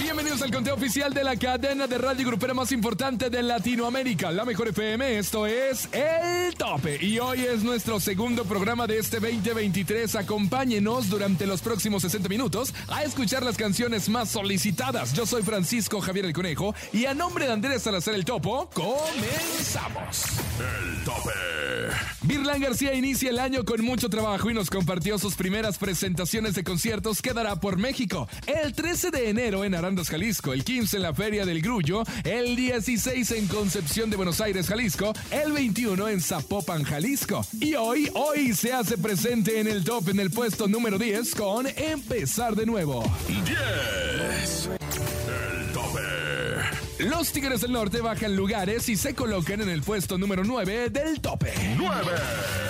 Bienvenidos al conteo oficial de la cadena de radio grupera más importante de Latinoamérica, la mejor FM. Esto es El Tope. Y hoy es nuestro segundo programa de este 2023. Acompáñenos durante los próximos 60 minutos a escuchar las canciones más solicitadas. Yo soy Francisco Javier el Conejo y a nombre de Andrés Salazar el Topo, comenzamos. El Tope. Virlan García inicia el año con mucho trabajo y nos compartió sus primeras presentaciones de conciertos que dará por México. El 13 de enero en Jalisco, el 15 en la Feria del Grullo, el 16 en Concepción de Buenos Aires, Jalisco, el 21 en Zapopan, Jalisco. Y hoy, hoy se hace presente en el top en el puesto número 10 con Empezar de nuevo. 10. El tope. Los Tigres del Norte bajan lugares y se colocan en el puesto número 9 del tope. 9.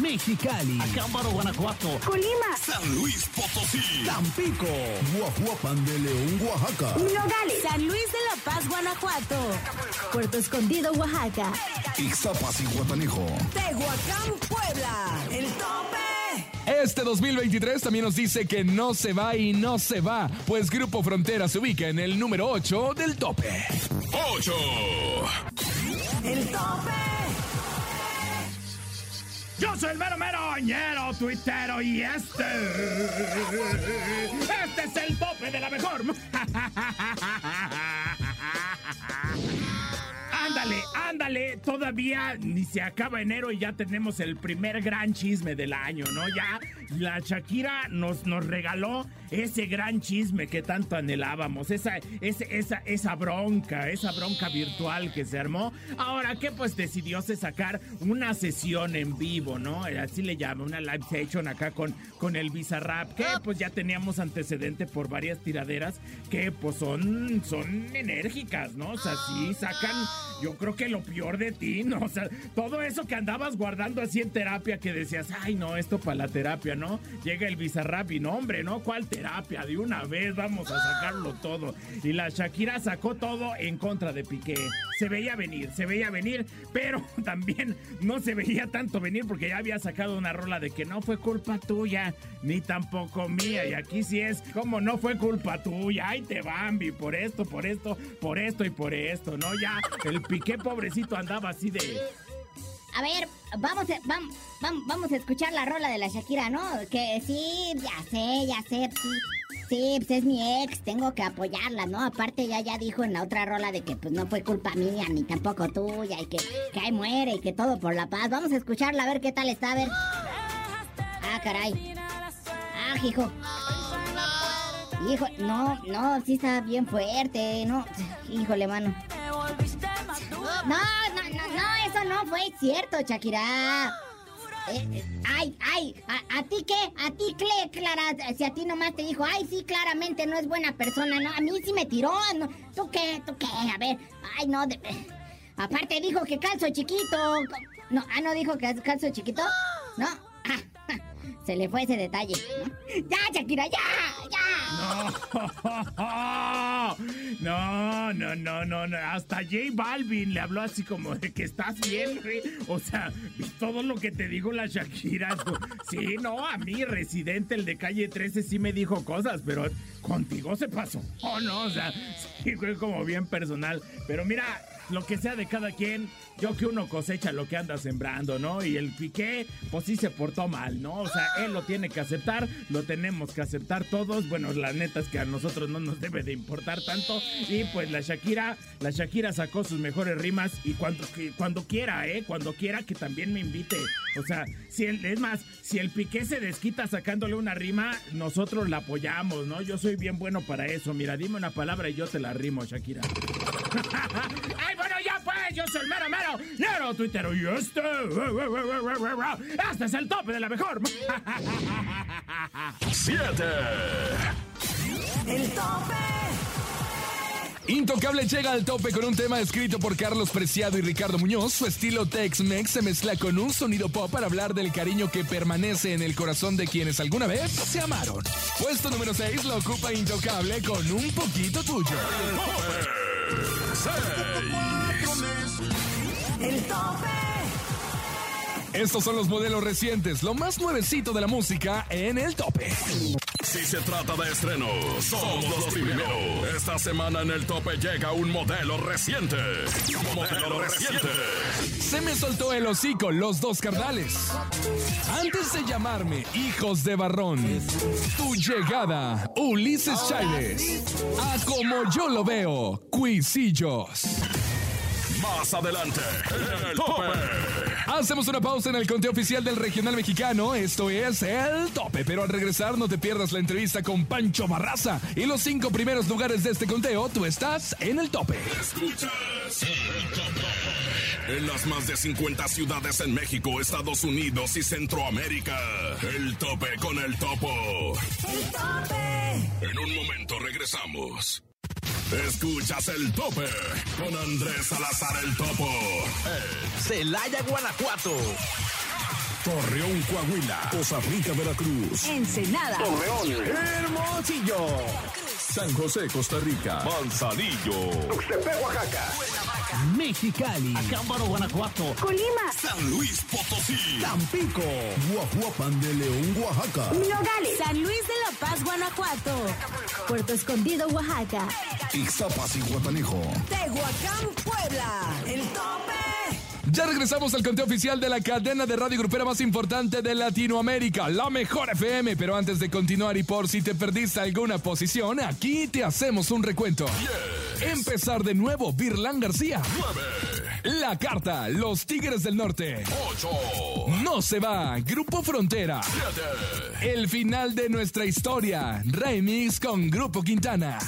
Mexicali. Acámbaro, Guanajuato. Colima. San Luis Potosí. Tampico. Guajuapan de León, Oaxaca. Nogales. San Luis de la Paz, Guanajuato. Puerto Escondido, Oaxaca. Ixtapas y Guatanejo. Tehuacán, Puebla. El tope. Este 2023 también nos dice que no se va y no se va, pues Grupo Frontera se ubica en el número 8 del tope. 8. El tope. Yo soy el mero mero ñero, tuitero y este. Este es el tope de la mejor. Ándale, ándale, todavía ni se acaba enero y ya tenemos el primer gran chisme del año, ¿no? Ya la Shakira nos, nos regaló ese gran chisme que tanto anhelábamos, esa, esa, esa, esa bronca, esa bronca virtual que se armó. Ahora que pues decidió sacar una sesión en vivo, ¿no? Así le llama, una live session acá con, con el Bizarrap, que pues ya teníamos antecedente por varias tiraderas que pues son, son enérgicas, ¿no? O sea, sí sacan, yo creo que lo peor de ti, ¿no? O sea, todo eso que andabas guardando así en terapia que decías, ay, no, esto para la terapia, ¿no? Llega el Bizarrap y no, hombre, ¿no? ¿Cuál terapia? De una vez vamos a sacarlo todo. Y la Shakira sacó todo en contra de Piqué. Se veía venir, se veía venir, pero también no se veía tanto venir porque ya había sacado una rola de que no fue culpa tuya, ni tampoco mía. Y aquí sí es, como no fue culpa tuya, ay te Bambi, por esto, por esto, por esto y por esto, ¿no? Ya el Piqué pobrecito andaba así de... A ver, vamos a, vam- vam- vamos a escuchar la rola de la Shakira, ¿no? Que sí, ya sé, ya sé, sí. Sí, pues es mi ex, tengo que apoyarla, ¿no? Aparte ya ya dijo en la otra rola de que pues no fue culpa mía ni tampoco tuya y que, que ahí muere y que todo por la paz. Vamos a escucharla a ver qué tal está, a ver. Ah, caray. Ah, hijo. Hijo, no, no, sí está bien fuerte, no. Híjole, mano. No, no, no, no, eso no fue cierto, Shakira. Eh, eh, ay, ay, ¿a, ti qué? ¿A ti qué, Clara? Si a ti nomás te dijo, ay, sí, claramente no es buena persona, ¿no? A mí sí me tiró, ¿no? ¿Tú qué? ¿Tú qué? A ver, ay, no, de- aparte dijo que calzo chiquito. No, ah, ¿no dijo que calzo chiquito? ¿No? Ah, se le fue ese detalle. ¡Ya, Shakira, ya! ¡Ya! No, no, no, no, no. Hasta J Balvin le habló así como de que estás bien, güey. O sea, todo lo que te digo la Shakira. Sí, no, a mí, residente, el de calle 13, sí me dijo cosas, pero contigo se pasó. Oh, no, o sea, sí fue como bien personal. Pero mira, lo que sea de cada quien, yo que uno cosecha lo que anda sembrando, ¿no? Y el Piqué, pues sí se portó mal, ¿no? O sea, él lo tiene que aceptar, lo tenemos que aceptar todos. Bueno, la neta es que a nosotros no nos debe de importar tanto. Y pues la Shakira, la Shakira sacó sus mejores rimas y cuando, cuando quiera, ¿eh? Cuando quiera que también me invite. O sea, si el, es más, si el Piqué se desquita sacándole una rima, nosotros la apoyamos, ¿no? Yo soy bien bueno para eso. Mira, dime una palabra y yo te la rimo, Shakira. ¡Ay! Yo soy el mero, mero, mero tuitero y este... Este es el tope de la mejor. 7. El tope. Intocable llega al tope con un tema escrito por Carlos Preciado y Ricardo Muñoz. Su estilo Tex-Mex se mezcla con un sonido pop para hablar del cariño que permanece en el corazón de quienes alguna vez se amaron. Puesto número 6 lo ocupa Intocable con un poquito tuyo. El tope. Estos son los modelos recientes, lo más nuevecito de la música en el tope. Si se trata de estrenos, somos los primeros. Esta semana en el tope llega un modelo reciente. Modelo reciente. Se me soltó el hocico, los dos carnales. Antes de llamarme hijos de barrón, tu llegada, Ulises Chávez. A como yo lo veo, Cuisillos. Más adelante, en el tope. Hacemos una pausa en el conteo oficial del regional mexicano. Esto es el tope. Pero al regresar, no te pierdas la entrevista con Pancho Barraza. Y los cinco primeros lugares de este conteo, tú estás en el tope. Escuchas el tope. En las más de 50 ciudades en México, Estados Unidos y Centroamérica. El tope con el topo. El tope. En un momento regresamos. Escuchas el tope con Andrés Salazar el topo. Celaya, Guanajuato. Torreón, Coahuila. Costa Rica, Veracruz. Ensenada. Hermosillo. San José, Costa Rica. Manzanillo. Mexicali. Acámbaro, Guanajuato. Colima. San Luis Potosí. Tampico. Guajuapan de León, Oaxaca. Nogales. San Luis de la Paz, Guanajuato. Puerto Escondido, Oaxaca. Ixtapas y Guatanejo. Tehuacán, Puebla. El tope. Ya regresamos al conteo oficial de la cadena de radio grupera más importante de Latinoamérica, la mejor FM. Pero antes de continuar y por si te perdiste alguna posición, aquí te hacemos un recuento. Empezar de nuevo, Virlán García. 9, La carta, los Tigres del Norte. 8, No se va, Grupo Frontera. 7, El final de nuestra historia, remix con Grupo Quintana.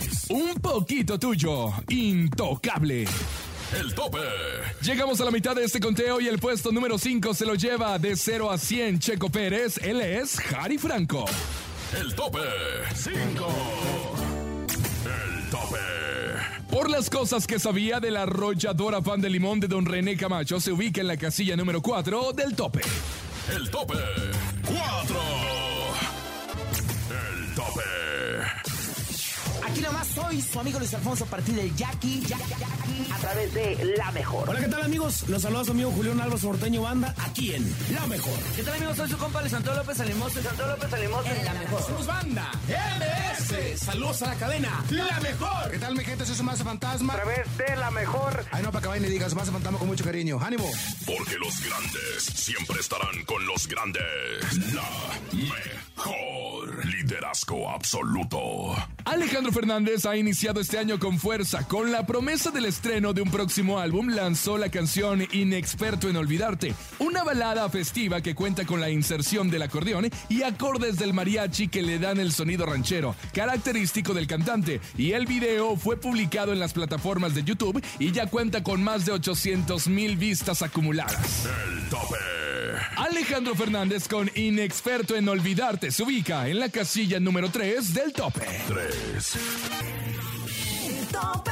6. Un poquito tuyo, intocable. El tope. Llegamos a la mitad de este conteo y el puesto número 5 se lo lleva de 0 a 100 Checo Pérez. Él es Jari Franco. El tope. 5. Por las cosas que sabía de la arrolladora pan de limón de don René Camacho, se ubica en la casilla número 4 del tope. El tope. Soy su amigo Luis Alfonso a partir del Jackie, Jackie, Jackie, a través de La Mejor. Hola, ¿qué tal amigos? Los saluda su amigo Julián Álvarez Porteño Banda, aquí en La Mejor. ¿Qué tal amigos? Soy su compa Alessandro López Alimoso, Alessandro López Alimoso en La Mejor. Somos Banda MS. Saludos a la cadena La Mejor. ¿Qué tal, mi gente? Soy su Maza Fantasma. A través de La Mejor. Ay, no, para que vayan y digas Maza Fantasma con mucho cariño. ¡Ánimo! Porque los grandes siempre estarán con los grandes. La mejor. Liderazgo absoluto. Alejandro Fernández ha iniciado este año con fuerza. Con la promesa del estreno de un próximo álbum, lanzó la canción Inexperto en Olvidarte, una balada festiva que cuenta con la inserción del acordeón y acordes del mariachi que le dan el sonido ranchero, característico del cantante. Y el video fue publicado en las plataformas de YouTube y ya cuenta con más de 800 mil vistas acumuladas. El tope. Alejandro Fernández con Inexperto en Olvidarte se ubica en la casilla número 3 del tope. 3. Tope.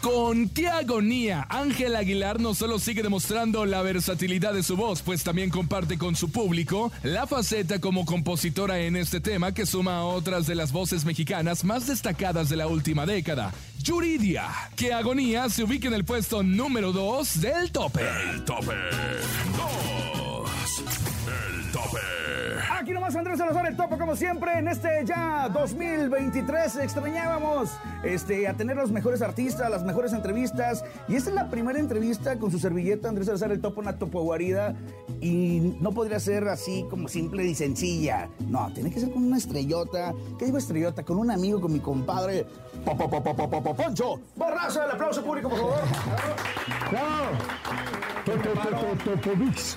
Con qué agonía, Ángel Aguilar no solo sigue demostrando la versatilidad de su voz, pues también comparte con su público la faceta como compositora en este tema que suma a otras de las voces mexicanas más destacadas de la última década. Yuridia, qué agonía se ubica en el puesto número 2 del tope. El tope. 2. Aquí nomás Andrés Salazar, el topo como siempre, en este ya 2023 extrañábamos este, a tener los mejores artistas, las mejores entrevistas. Y esta es la primera entrevista con su servilleta Andrés Salazar, el topo, una topo guarida. Y no podría ser así como simple y sencilla. No, tiene que ser con una estrellota. ¿Qué digo estrellota? Con un amigo, con mi compadre, Po- po- po- po- po- po- po- Poncho. Borrazo, el aplauso público, por favor.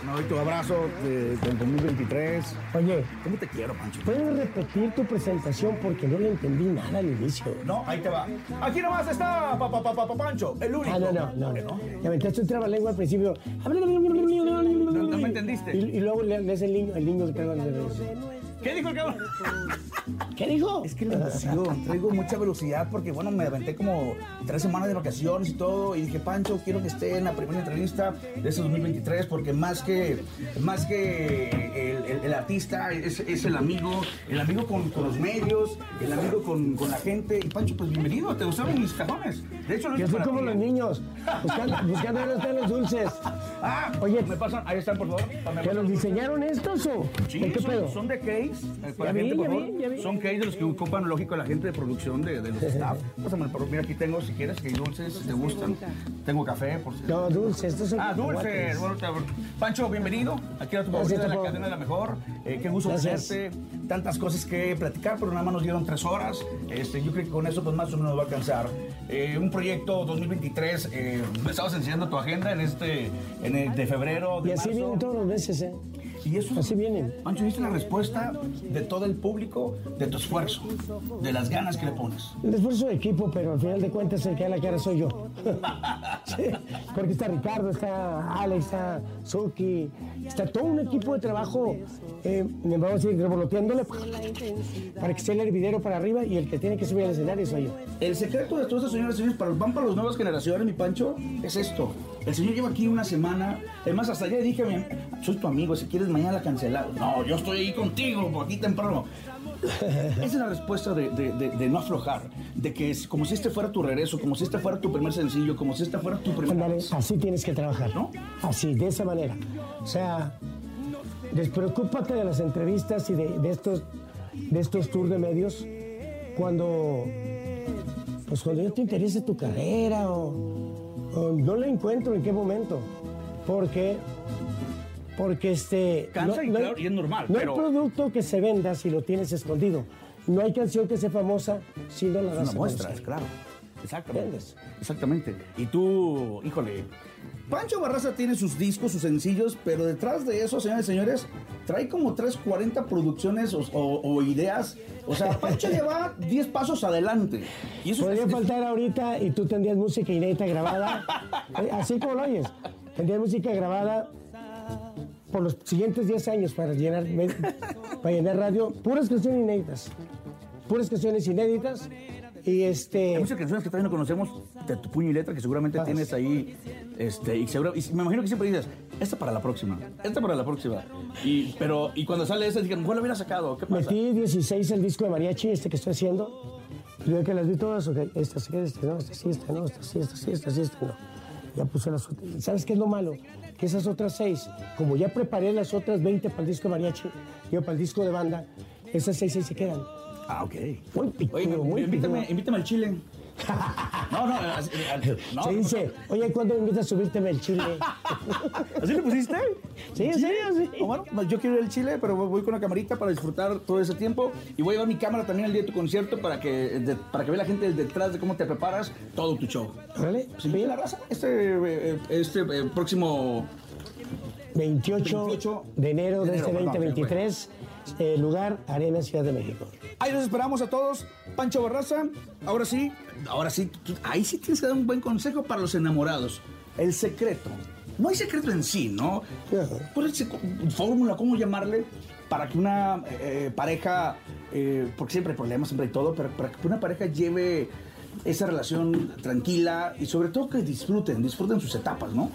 No, y tu abrazo de- del 2023. Oye, ¿Cómo te quiero, Pancho? ¿puedes repetir tu presentación? Porque no le entendí nada al inicio. No, ahí te va. Aquí nomás está pa, pa, pa, pa, pa- Pancho, el único. Ah, no, no, no. ¿No? Me aventaste un trabalengua al principio. no me entendiste. Y, y luego le lees el niño, el niño que ¿Qué dijo el cabrón? ¿Qué dijo? Es que la emoción, traigo mucha velocidad porque, bueno, me aventé como tres semanas de vacaciones y todo. Y dije, Pancho, quiero que esté en la primera entrevista de este 2023 porque más que, más que el, el- el artista es, es el amigo, el amigo con, con los medios, el amigo con, con la gente. Y Pancho, pues bienvenido, te gustaron mis cajones. De hecho, lo Yo soy para como ti. los niños, buscando, buscando dónde están los dulces. Ah, Oye, me pasan, ahí están, por favor. ¿Me ¿que los diseñaron estos o? Sí, ¿De qué son, pedo? son de case. para Ya gente, vi, por ya favor. vi, ya vi. Son case de los que ocupan, lógico, la gente de producción de, de los staff. Pásame, por- mira, aquí tengo, si quieres, que hay dulces, si te gustan. Tengo café, por si. No, dulces, estos son Ah, dulces. Bueno, te- Pancho, bienvenido. Aquí a tu favorita de la cadena de la mejor. Eh, qué gusto Gracias. tenerte. Tantas cosas que platicar, pero nada más nos dieron tres horas. Este, yo creo que con eso, pues más o menos nos va a alcanzar. Eh, un proyecto 2023. Eh, me estabas enseñando tu agenda en este, en el de febrero. De Y así marzo. vienen todos los meses, ¿eh? Y eso, Así vienen. Pancho, ¿viste la respuesta de todo el público, de tu esfuerzo, de las ganas que le pones? El esfuerzo de equipo, pero al final de cuentas el que da la cara soy yo. Sí, porque está Ricardo, está Alex, está Suki, está todo un equipo de trabajo, eh, vamos a ir revoloteándole para que esté el hervidero para arriba y el que tiene que subir al escenario soy yo. El secreto de todas estas señoras y señores, para, van para las nuevas generaciones, mi Pancho, es esto. El señor lleva aquí una semana. Además, hasta ayer dije, "Mi- soy tu amigo, si quieres mañana cancelar. No, yo estoy ahí contigo, aquí temprano. Esa es la respuesta de, de- de- de no aflojar, de que es como si este fuera tu regreso, como si este fuera tu primer sencillo, como si este fuera tu primer... Así tienes que trabajar, ¿No? Así, de esa manera. O sea, despreocúpate de las entrevistas y de, estos de estos tours de medios cuando pues cuando ya te interese tu carrera o no la encuentro en qué momento. Porque porque este Cansa y hay- claro, y es normal, No pero- hay producto que se venda si lo tienes escondido. No hay canción que sea famosa si no la Es das una a muestra, conocer. es claro. Exactamente. Exactamente. Y tú, híjole. Pancho Barraza tiene sus discos, sus sencillos, pero detrás de eso, señores y señores, trae como 3, 40 producciones o, o- o ideas. O sea, Pancho lleva 10 pasos adelante. Y eso Podría es- faltar ahorita y tú tendrías música inédita grabada, eh, así como lo oyes. Tendrías música grabada por los siguientes 10 años para llenar, para llenar radio, puras canciones inéditas. Puras canciones inéditas. Y Hay este. muchas canciones que todavía no conocemos de tu puño y letra que seguramente Ah, tienes ahí. Este, y, y me imagino que siempre dices, esta para la próxima, esta para la próxima. Y, pero, y cuando sale esa, dije, ¿cuál lo hubiera sacado? ¿Qué pasa? Metí 16 el disco de mariachi, este que estoy haciendo. Y luego que las vi todas, ok, esta sí, esta no, esta sí, esta no, esta sí, esta sí, esta sí, esta no. Ya puse las otras. ¿Y ¿Sabes qué es lo malo? Que esas otras seis, como ya preparé las otras 20 para el disco de mariachi, yo para el disco de banda, esas seis ahí se quedan. Ah, ok. Muy picudo, Oye, muy invítame, picudo. invítame al chile. No, no, no, se no, dice, oye, ¿cuándo me invitas a subirte el chile? ¿Así le pusiste? Sí, en serio, sí. Bueno, pues yo quiero ir al Chile, pero voy con una camarita para disfrutar todo ese tiempo. Y voy a llevar mi cámara también el día de tu concierto para que, de- para que vea la gente detrás de cómo te preparas todo tu show. Órale, Pues invita a la raza este, eh, este eh, próximo 28, 28 de enero de, este enero, perdón, 2023, eh, lugar Arena Ciudad de México. Ahí los esperamos a todos. Pancho Barraza, ahora sí, ahora sí, tú- ahí sí tienes que dar un buen consejo para los enamorados. El secreto. No hay secreto en sí, ¿no? ¿Cuál es el fórmula, cómo llamarle? Para que una eh, pareja, eh, porque siempre hay problemas, siempre hay todo, pero para que una pareja lleve esa relación tranquila y sobre todo que disfruten, disfruten sus etapas, ¿no?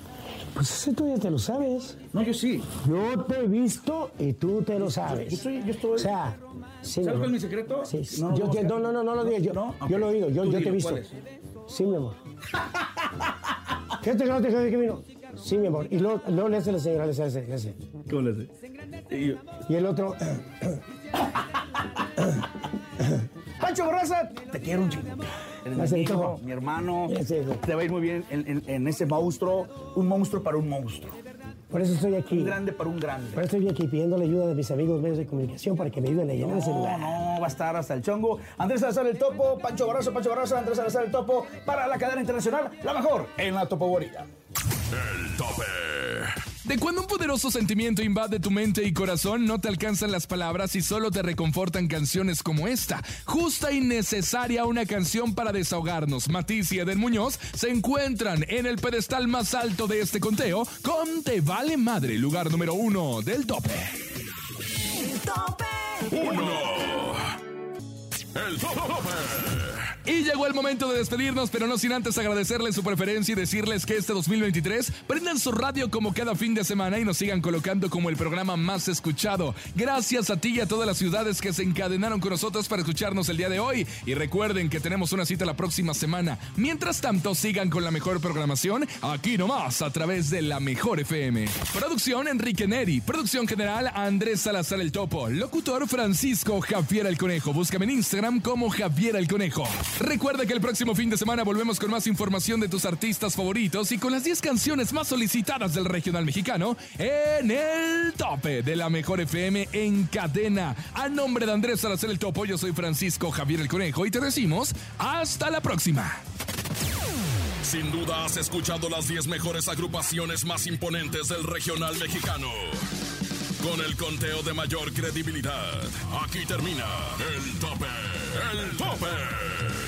Pues ese tú ya te lo sabes. No, yo sí. Yo te he visto y tú te lo sabes. Yo estoy, yo estoy. O sea, sí, ¿Sabes cuál es mi secreto? Sí. No, no, yo, no, te- no, no, no, no lo digas. Yo, yo lo he oído, yo, te he visto. ¿cuál es? Sí, mi amor. Fíjate que no te que vino. Sí, mi amor. Y luego, luego le hace la señora, le hace, le hace. ¿Cómo le hace? Y- Y el otro, Pancho Barraza, te quiero un chingo. Eres mi Gracias, amigo, hijo. mi hermano. Gracias, hijo. Te va a ir muy bien en, en- en ese monstruo. Un monstruo para un monstruo. por eso estoy aquí. Un grande para un grande. Por eso estoy aquí pidiendo la ayuda de mis amigos medios de comunicación para que me ayuden a llenar ese No, lugar. no, va a estar hasta el chongo. Andrés Salazar el Topo, Pancho Barraza, Pancho Barraza, Andrés Salazar el Topo, para la cadena internacional, la mejor en la topoboría. El tope. De cuando un poderoso sentimiento invade tu mente y corazón, no te alcanzan las palabras y solo te reconfortan canciones como esta. Justa y necesaria una canción para desahogarnos. Matiz y Eden Muñoz se encuentran en el pedestal más alto de este conteo con Te Vale Madre, lugar número uno del tope. Uno. El tope. Y llegó el momento de despedirnos, pero no sin antes agradecerles su preferencia y decirles que este 2023 prendan su radio como cada fin de semana y nos sigan colocando como el programa más escuchado. Gracias a ti y a todas las ciudades que se encadenaron con nosotros para escucharnos el día de hoy. Y recuerden que tenemos una cita la próxima semana. Mientras tanto, sigan con la mejor programación aquí nomás a través de la Mejor FM. Producción Enrique Neri. Producción general Andrés Salazar el Topo. Locutor Francisco Javier el Conejo. Búscame en Instagram como Javier el Conejo. Recuerda que el próximo fin de semana volvemos con más información de tus artistas favoritos y con las 10 canciones más solicitadas del regional mexicano en el tope de la mejor FM en cadena. A nombre de Andrés Salazar el Topo, yo soy Francisco Javier el Conejo y te decimos hasta la próxima. Sin duda has escuchado las 10 mejores agrupaciones más imponentes del regional mexicano. Con el conteo de mayor credibilidad. Aquí termina el tope. El tope.